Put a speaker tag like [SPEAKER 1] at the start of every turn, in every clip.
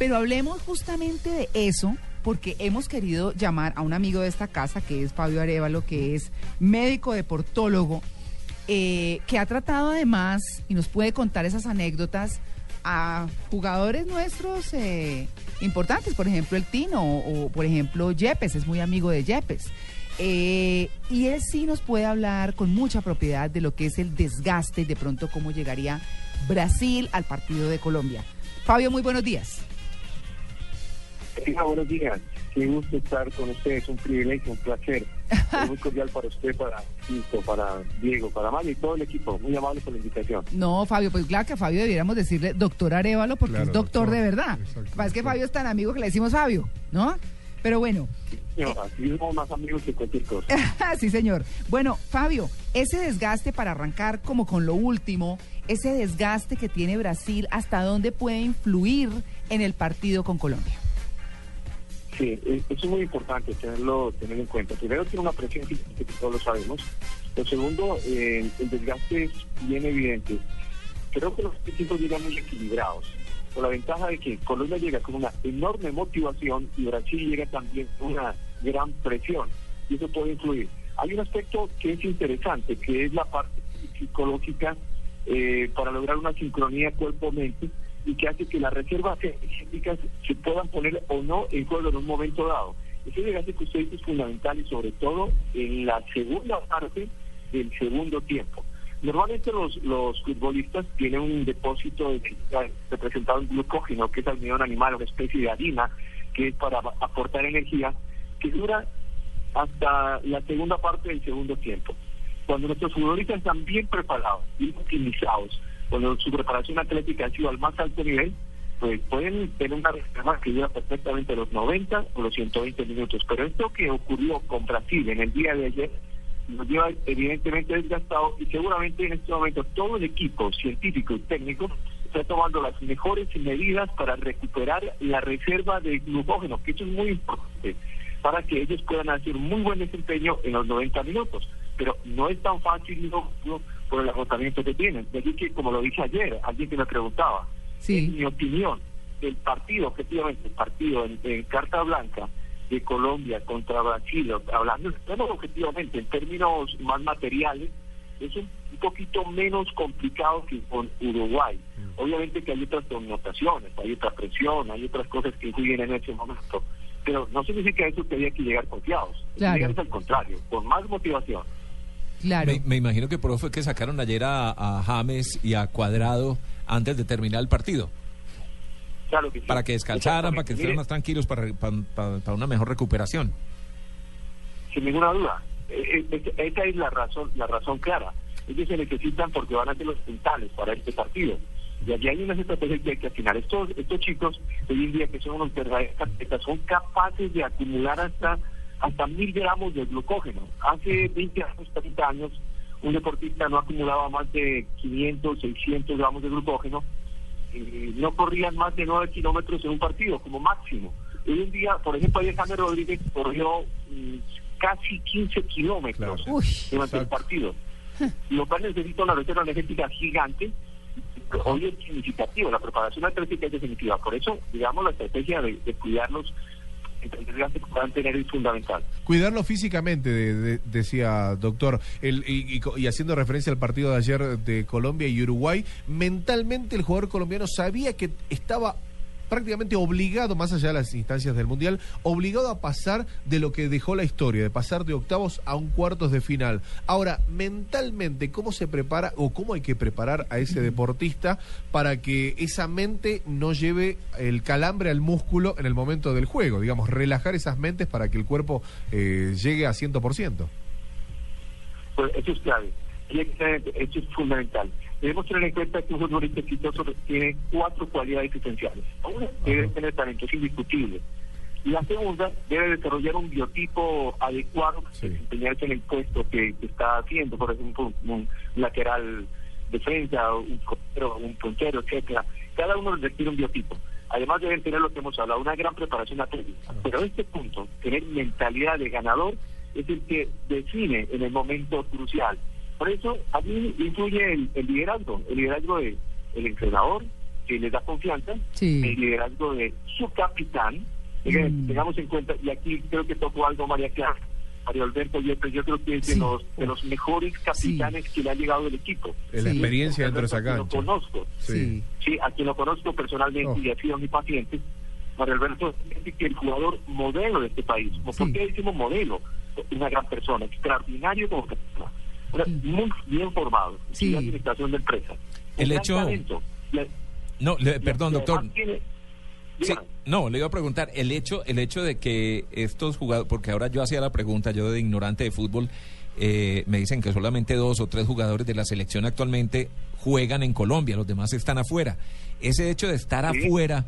[SPEAKER 1] Pero hablemos justamente de eso, porque hemos querido llamar a un amigo de esta casa, que es Fabio Arevalo, que es médico deportólogo, eh, que ha tratado además, y nos puede contar esas anécdotas, a jugadores nuestros eh, importantes, por ejemplo el Tino o, por ejemplo Yepes, es muy amigo de Yepes. Eh, y él sí nos puede hablar con mucha propiedad de lo que es el desgaste y de pronto cómo llegaría Brasil al partido de Colombia. Fabio, muy buenos días.
[SPEAKER 2] Buenos días. Qué gusto estar con ustedes, un privilegio, un placer. muy cordial para usted, para para Diego, para Mario y todo el equipo. Muy amable por la invitación.
[SPEAKER 1] No, Fabio, pues claro que a Fabio debiéramos decirle doctor Arevalo porque es doctor, de verdad. Es que Fabio es tan amigo que le decimos Fabio, ¿no? Pero bueno.
[SPEAKER 2] No, así somos más amigos que cualquier cosa.
[SPEAKER 1] sí, señor. Bueno, Fabio, ese desgaste para arrancar como con lo último, ese desgaste que tiene Brasil, ¿hasta dónde puede influir en el partido con Colombia?
[SPEAKER 2] Sí, eso es muy importante tenerlo tener en cuenta. Primero tiene una presión que todos lo sabemos. Lo segundo, eh, el desgaste es bien evidente. Creo que los equipos llegan muy equilibrados, con la ventaja de que Colombia llega con una enorme motivación y Brasil llega también con una gran presión. Y eso puede influir. Hay un aspecto que es interesante, que es la parte psicológica eh, para lograr una sincronía cuerpo-mente y que hace que las reservas energéticas se puedan poner o no en juego en un momento dado. Ese desgaste que usted dice es fundamental y sobre todo en la segunda parte del segundo tiempo. Normalmente los, los futbolistas tienen un depósito de, representado en glucógeno, que es almidón animal, una especie de harina, que es para aportar energía, que dura hasta la segunda parte del segundo tiempo. Cuando nuestros futbolistas están bien preparados, bien optimizados, cuando su preparación atlética ha sido al más alto nivel, pues pueden tener una reserva que dura perfectamente los 90 o los 120 minutos. Pero esto que ocurrió con Brasil en el día de ayer nos lleva evidentemente desgastado y seguramente en este momento todo el equipo científico y técnico está tomando las mejores medidas para recuperar la reserva de glucógeno, que eso es muy importante para que ellos puedan hacer muy buen desempeño en los 90 minutos. Pero no es tan fácil no, por el agotamiento que tienen. De allí que, como lo dije ayer, alguien que me preguntaba, en mi opinión, el partido, efectivamente, el partido en, Carta Blanca de Colombia contra Brasil, hablando objetivamente en términos más materiales, es un, poquito menos complicado que con Uruguay. Mm. Obviamente que hay otras connotaciones, hay otra presión, hay otras cosas que influyen en ese momento, pero no significa eso que haya que llegar confiados, llegar al contrario, con más motivación.
[SPEAKER 3] Claro. Me, imagino que por eso fue que sacaron ayer a, James y a Cuadrado antes de terminar el partido.
[SPEAKER 2] Claro que
[SPEAKER 3] Para que descansaran, para que estén más tranquilos, para, para, una mejor recuperación.
[SPEAKER 2] Sin ninguna duda. Eh, eh, esa es la razón, la razón clara. Ellos se necesitan porque van a ser los puntales para este partido. Y allí hay unas estrategias que hay que afinar. Estos, estos chicos hoy en día que son unos verdaderos son capaces de acumular hasta hasta mil gramos de glucógeno. Hace 20 años, 30 años, un deportista no acumulaba más de 500, 600 gramos de glucógeno. y no corrían más de 9 kilómetros en un partido, como máximo. Hoy en día, por ejemplo, Alejandro Rodríguez corrió mm, casi 15 kilómetros durante el partido. Lo cual necesita una reserva energética gigante. Hoy es significativo, la preparación atlética es definitiva. Por eso, digamos, la estrategia de, de cuidarnos tener fundamental.
[SPEAKER 4] Cuidarlo físicamente, decía doctor, el, y, y, haciendo referencia al partido de ayer de Colombia y Uruguay, mentalmente el jugador colombiano sabía que estaba prácticamente obligado, más allá de las instancias del Mundial, obligado a pasar de lo que dejó la historia, de pasar de octavos a un cuartos de final. Ahora, mentalmente, ¿cómo se prepara o cómo hay que preparar a ese deportista para que esa mente no lleve el calambre al músculo en el momento del juego? Digamos, relajar esas mentes para que el cuerpo eh, llegue a 100%.
[SPEAKER 2] Pues eso es clave, eso es fundamental. Debemos tener en cuenta que un futbolista exitoso tiene cuatro cualidades esenciales. Una, debe tener talento, es indiscutible. La segunda, debe desarrollar un biotipo adecuado para desempeñarse en el puesto que, está haciendo, por ejemplo, un, lateral defensa, un un puntero, etcétera. Cada uno requiere un biotipo. Además deben tener lo que hemos hablado, una gran preparación atlética. Pero este punto, tener mentalidad de ganador, es el que define en el momento crucial por eso a mí influye el, liderazgo, el liderazgo del entrenador, porque les da confianza,
[SPEAKER 1] Sí.
[SPEAKER 2] el liderazgo de su capitán.
[SPEAKER 1] Mm.
[SPEAKER 2] Tengamos en cuenta, y aquí creo que tocó algo María Clara, Mario Alberto Yepes, yo creo que es de,
[SPEAKER 1] Sí.
[SPEAKER 2] los, de los mejores capitanes que le ha llegado del equipo.
[SPEAKER 4] En la
[SPEAKER 1] Sí.
[SPEAKER 4] experiencia dentro de esa.
[SPEAKER 2] Lo conozco,
[SPEAKER 1] Sí.
[SPEAKER 2] sí, a quien lo conozco personalmente
[SPEAKER 4] Oh.
[SPEAKER 2] y ha sido mi paciente. Mario Alberto es que el jugador modelo de este país. ¿Por
[SPEAKER 1] Sí.
[SPEAKER 2] qué decimos modelo? Una gran persona, extraordinario como persona.
[SPEAKER 1] Sí.
[SPEAKER 2] Muy bien formado,
[SPEAKER 1] Sí.
[SPEAKER 2] la administración de empresa.
[SPEAKER 3] El hecho-
[SPEAKER 2] talento.
[SPEAKER 3] No, le- perdón, doctor.
[SPEAKER 2] tiene-
[SPEAKER 3] Sí,
[SPEAKER 2] dígame.
[SPEAKER 3] no, le iba a preguntar, el hecho, el hecho de que estos jugadores, porque ahora yo hacía la pregunta, yo de ignorante de fútbol, eh, me dicen que solamente dos o tres jugadores de la selección actualmente juegan en Colombia, los demás están afuera. Ese hecho de estar
[SPEAKER 2] Sí.
[SPEAKER 3] afuera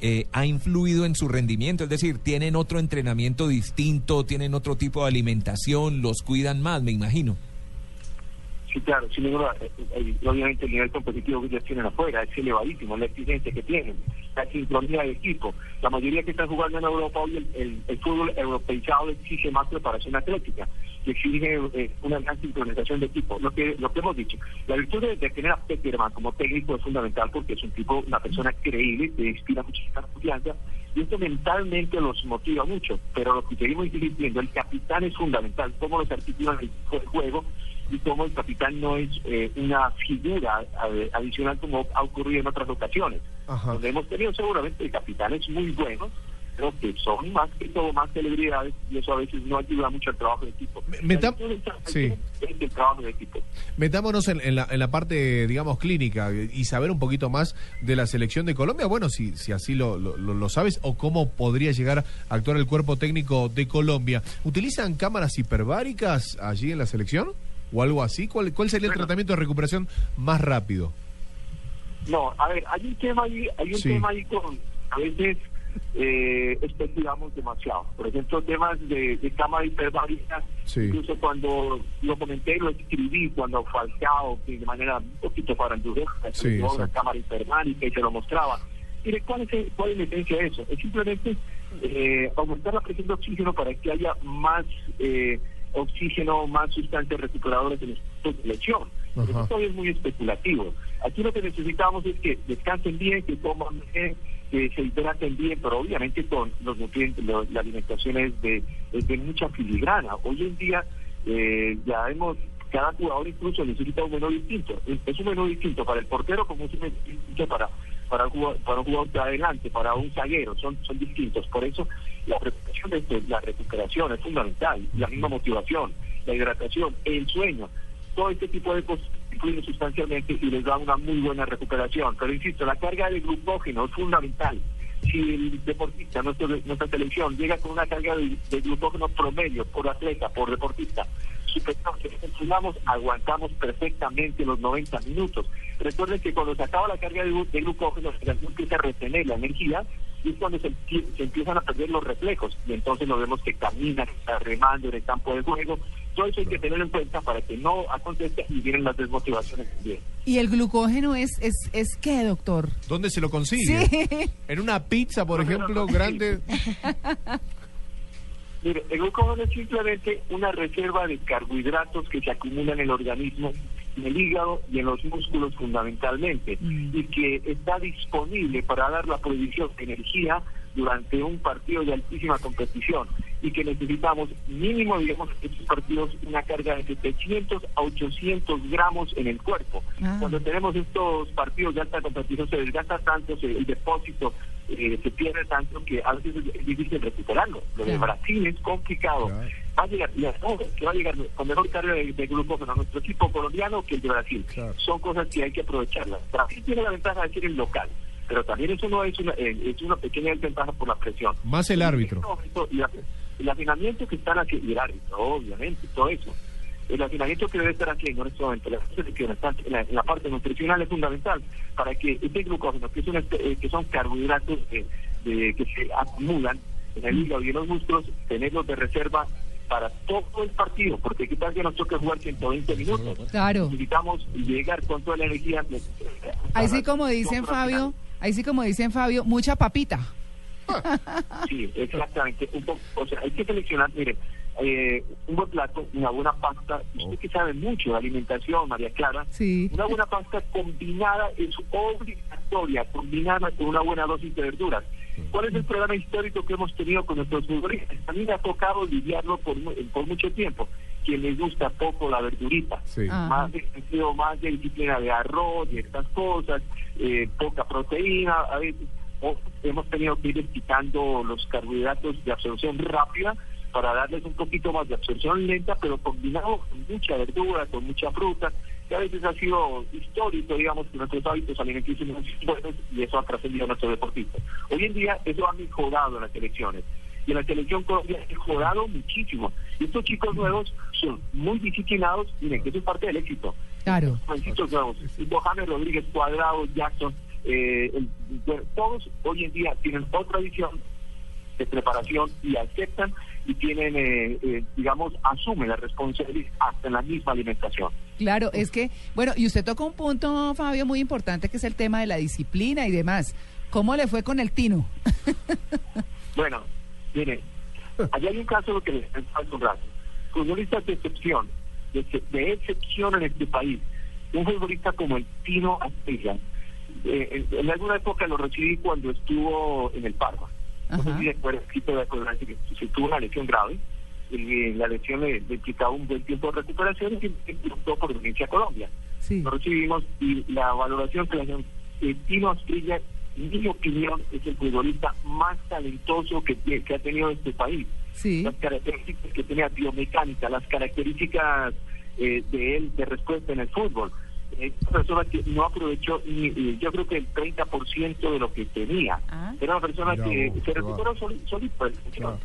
[SPEAKER 3] eh, ha influido en su rendimiento, es decir, tienen otro entrenamiento distinto, tienen otro tipo de alimentación, los cuidan más, me imagino.
[SPEAKER 2] Sí, claro, sin duda. Eh, eh, Obviamente el nivel competitivo que ellos tienen afuera es elevadísimo, la exigencia que tienen, la sincronía de equipo. La mayoría que están jugando en Europa hoy, el, fútbol europeizado exige más preparación atlética, exige eh, una gran sincronización de equipo. Lo que lo que hemos dicho, la virtud de, tener a como técnico es fundamental porque es un tipo, una persona creíble, que inspira muchísima confianza y esto mentalmente los motiva mucho, pero lo que seguimos insistiendo, el capitán es fundamental, cómo los articulan el juego y cómo el capitán no es eh, una figura eh, adicional como ha ocurrido en otras ocasiones.
[SPEAKER 4] Ajá.
[SPEAKER 2] Donde hemos tenido seguramente capitanes muy buenos, pero que son más que todo más celebridades y eso a veces no ayuda mucho al trabajo de equipo.
[SPEAKER 4] Me- me sí.
[SPEAKER 2] El trabajo equipo.
[SPEAKER 4] Metámonos en, en la, en la parte, digamos, clínica y saber un poquito más de la selección de Colombia. Bueno, si, si así lo, lo, sabes, o cómo podría llegar a actuar el cuerpo técnico de Colombia. ¿Utilizan cámaras hiperbáricas allí en la selección? ¿O algo así? ¿Cuál, cuál sería el tratamiento de recuperación más rápido?
[SPEAKER 2] No, a ver, hay un tema ahí, hay un
[SPEAKER 4] Sí.
[SPEAKER 2] tema ahí con, a veces eh, especulamos demasiado. Por ejemplo, temas de, de hiperbárica,
[SPEAKER 4] Sí.
[SPEAKER 2] incluso cuando lo comenté, lo escribí, cuando Falcao, que de manera un poquito faranduresca,
[SPEAKER 4] Sí,
[SPEAKER 2] una cámara hiperbárica y se lo mostraba. Mire, ¿cuál es, el- cuál es la esencia de eso? Es simplemente eh, aumentar la presión de oxígeno para que haya más eh, oxígeno, más sustancias recuperadoras en de lesión. Eso todavía es muy especulativo. Aquí lo que necesitamos es que descansen bien, que coman bien, que se hidraten bien, pero obviamente con los nutrientes, lo- la alimentación es de, es de mucha filigrana. Hoy en día eh, ya hemos, cada jugador incluso necesita un menú distinto. Es, un menú distinto para el portero como es un menú distinto para para un jugador, para un jugador de adelante, para un zaguero, son, son distintos. Por eso la preparación de la recuperación es fundamental, la misma motivación, la hidratación, el sueño, todo este tipo de cosas influyen sustancialmente y les da una muy buena recuperación. Pero insisto, la carga de glucógeno es fundamental. Si el deportista, nuestro- nuestra selección, llega con una carga de, de glucógeno promedio por atleta, por deportista, superior que entrenamos, aguantamos perfectamente los 90 minutos. Recuerden que cuando se acaba la carga de, de glucógeno, el organismo empieza a retener la energía y es cuando se, se empiezan a perder los reflejos. Y entonces nos vemos que camina, que está remando en el campo de juego. Todo eso hay que tenerlo en cuenta para que no acontezca y vienen las desmotivaciones también.
[SPEAKER 1] ¿Y el glucógeno es, es, es qué, doctor?
[SPEAKER 4] ¿Dónde se lo consigue?
[SPEAKER 1] Sí.
[SPEAKER 4] En una pizza, por
[SPEAKER 2] No, no,
[SPEAKER 4] ejemplo,
[SPEAKER 2] no, no.
[SPEAKER 4] grande.
[SPEAKER 2] Mire, el glucógeno es simplemente una reserva de carbohidratos que se acumulan en el organismo, en el hígado y en los músculos fundamentalmente,
[SPEAKER 1] Mm.
[SPEAKER 2] y que está disponible para dar la provisión de energía durante un partido de altísima competición y que necesitamos mínimo, digamos, estos partidos una carga de 700 a 800 gramos en el cuerpo.
[SPEAKER 1] Ah.
[SPEAKER 2] Cuando tenemos estos partidos de alta competición se desgasta tanto, se- el depósito eh, se pierde tanto que a veces es difícil recuperarlo. Lo de. Brasil es complicado.
[SPEAKER 4] Claro.
[SPEAKER 2] Va a llegar, y a todos, que va a llegar con mejor carga de, de glucógeno a nuestro equipo colombiano que el de Brasil.
[SPEAKER 4] Claro.
[SPEAKER 2] Son cosas que hay que aprovecharlas. Brasil tiene la ventaja de ser el local, pero también eso no es una, eh, es una pequeña desventaja por la presión.
[SPEAKER 4] Más el árbitro.
[SPEAKER 2] Y la- el afinamiento que están haciendo, y el árbitro, obviamente, todo eso. El afinamiento que debe estar haciendo en este momento la en la, parte nutricional es fundamental para que este glucógeno, que, es una espe- eh, que son carbohidratos de- de- que se acumulan en el hígado y en los músculos, tenerlos de reserva para todo el partido, porque qué tal que nos toque jugar 120 minutos.
[SPEAKER 1] Claro.
[SPEAKER 2] Necesitamos llegar con toda la energía. de-
[SPEAKER 1] Ahí sí como dicen
[SPEAKER 2] final.
[SPEAKER 1] Ahí sí como dicen Fabio, mucha papita.
[SPEAKER 2] Sí, exactamente. Un poco, o sea, hay que seleccionar, mire, eh, un buen plato, una buena pasta. Usted que sabe mucho de alimentación, María Clara,
[SPEAKER 1] Sí.
[SPEAKER 2] una buena pasta combinada es historia, combinada con una buena dosis de verduras. ¿Cuál es el problema histórico que hemos tenido con nuestros futbolistas? A mí me ha tocado lidiarlo por, por mucho tiempo. Quien les gusta poco la verdurita,
[SPEAKER 4] Sí.
[SPEAKER 1] Ah.
[SPEAKER 2] más de sentido, más de disciplina de arroz y estas cosas, eh, poca proteína, a veces o hemos tenido que ir quitando los carbohidratos de absorción rápida para darles un poquito más de absorción lenta, pero combinado con mucha verdura, con mucha fruta, que a veces ha sido histórico, digamos, que nuestros hábitos alimenticios no son buenos y eso ha trascendido a nuestros deportistas. Hoy en día eso ha mejorado en las elecciones. Y en la selección colombiana ha mejorado muchísimo. Y estos chicos nuevos son muy disciplinados, miren, que eso es parte del éxito.
[SPEAKER 1] Claro.
[SPEAKER 2] Jovencitos nuevos, James Rodríguez, Cuadrado, Jackson, eh, el- todos hoy en día tienen otra visión de preparación y aceptan y tienen, eh, eh, digamos, asumen la responsabilidad hasta en la misma alimentación.
[SPEAKER 1] Claro, es que, bueno, y usted tocó un punto, Fabio, muy importante, que es el tema de la disciplina y demás. ¿Cómo le fue con el Tino?
[SPEAKER 2] Bueno, mire, allá hay un caso que les pensaba hace un rato. Futbolistas de excepción, de, de excepción en este país. Un futbolista como el Tino Astilla. Eh, en, en alguna época lo recibí cuando estuvo en el Parma. No sé si que se tuvo una lesión grave. La lesión le, le implicaba un buen tiempo de recuperación y optó por venirse a Colombia.
[SPEAKER 1] Sí.
[SPEAKER 2] Lo recibimos y la valoración que le hacen, eh, Tino Asprilla, en mi opinión, es el futbolista más talentoso que, que ha tenido este país.
[SPEAKER 1] Sí.
[SPEAKER 2] Las características que tenía biomecánica, las características eh, de él de respuesta en el fútbol. Es una persona que no aprovechó ni, yo creo que el 30% de lo que tenía.
[SPEAKER 1] Ah.
[SPEAKER 2] Era una persona
[SPEAKER 4] Mirá
[SPEAKER 2] que se recuperó soli- solito.
[SPEAKER 4] Claro.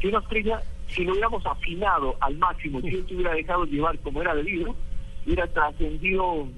[SPEAKER 2] Si una estrella, si lo hubiéramos afinado al máximo, si él se hubiera dejado llevar como era debido, hubiera trascendido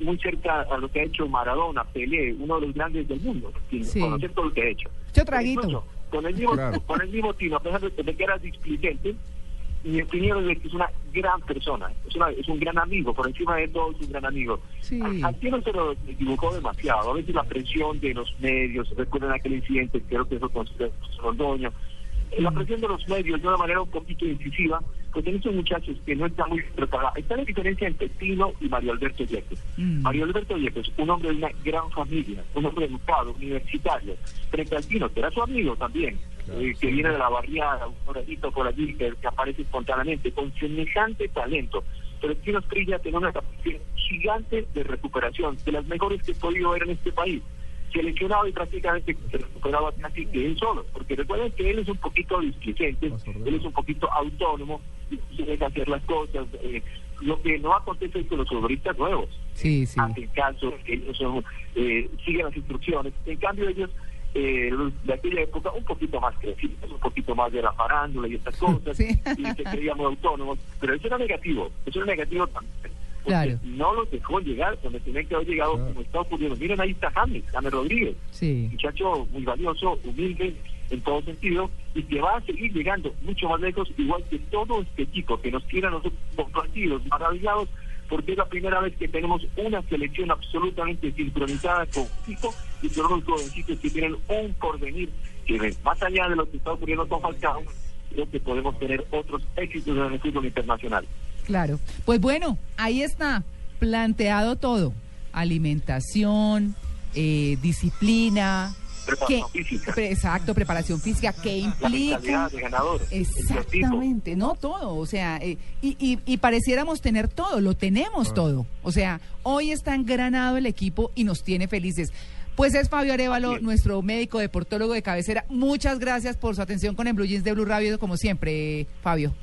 [SPEAKER 2] muy cerca a lo que ha hecho Maradona, Pelé, uno de los grandes del mundo, sin
[SPEAKER 1] Sí.
[SPEAKER 2] conocer todo lo que ha hecho.
[SPEAKER 1] Yo traguito.
[SPEAKER 2] Incluso, con el mismo,
[SPEAKER 4] Claro.
[SPEAKER 2] con el mismo tino, a pesar de, de que era displicente, mi opinión es de que es una gran persona, es, una- es un gran amigo, por encima de todo es un gran amigo.
[SPEAKER 1] Sí.
[SPEAKER 2] A- Al Tino se lo equivocó demasiado, a veces la presión de los medios, recuerden aquel incidente, creo que eso con Londoño, la presión de los medios de una manera un poquito incisiva, pues en estos muchachos que no están muy preparados. Está la diferencia entre Tino y Mario Alberto Yepes.
[SPEAKER 1] Mm.
[SPEAKER 2] Mario Alberto Yepes, un hombre de una gran familia, un hombre educado, universitario, frente al Tino, que era su amigo también,
[SPEAKER 4] Claro,
[SPEAKER 2] eh, que
[SPEAKER 4] sí.
[SPEAKER 2] viene de la barriada, un moradito por allí, que, que aparece espontáneamente, con semejante talento. Pero el Tino Esprilla tiene una capacidad gigante de recuperación, de las mejores que he podido ver en este país seleccionado y prácticamente se recuperaba casi que él solo, porque recuerden que él es un poquito displicente, él es un poquito autónomo, deja hacer las cosas. eh, lo que no acontece con los futbolistas nuevos,
[SPEAKER 1] Sí, sí.
[SPEAKER 2] hacen caso, ellos son, eh, siguen las instrucciones. En cambio, ellos eh, de aquella época, un poquito más crecidos, un poquito más de la farándula y estas cosas,
[SPEAKER 1] Sí.
[SPEAKER 2] y se creían muy autónomos, pero eso era negativo, eso era negativo también. Porque
[SPEAKER 1] Claro.
[SPEAKER 2] No los dejó llegar donde tenían que haber llegado,
[SPEAKER 4] Claro.
[SPEAKER 2] como está ocurriendo. Miren, ahí está James, James Rodríguez
[SPEAKER 1] Sí.
[SPEAKER 2] muchacho muy valioso, humilde en todo sentido y que va a seguir llegando mucho más lejos, igual que todo este equipo que nos tiene a nosotros compartidos, maravillados, porque es la primera vez que tenemos una selección absolutamente sincronizada con México y con unos jovencitos que tienen un porvenir que más allá de lo que está ocurriendo con Falcao, creo que podemos tener otros éxitos en el fútbol internacional.
[SPEAKER 1] Claro. Pues bueno, ahí está planteado todo. Alimentación, eh, disciplina.
[SPEAKER 2] Preparación
[SPEAKER 1] ¿qué-
[SPEAKER 2] física.
[SPEAKER 1] pre- exacto, preparación física. ¿Qué
[SPEAKER 2] La
[SPEAKER 1] implica?
[SPEAKER 2] de ganador.
[SPEAKER 1] Exactamente, no todo, o sea, eh, y, y, y pareciéramos tener todo, lo tenemos todo. O sea, hoy está engranado el equipo y nos tiene felices. Pues es Fabio Arevalo, nuestro médico deportólogo de cabecera. Muchas gracias por su atención con el Blue Jeans de Blue Radio, como siempre, Fabio.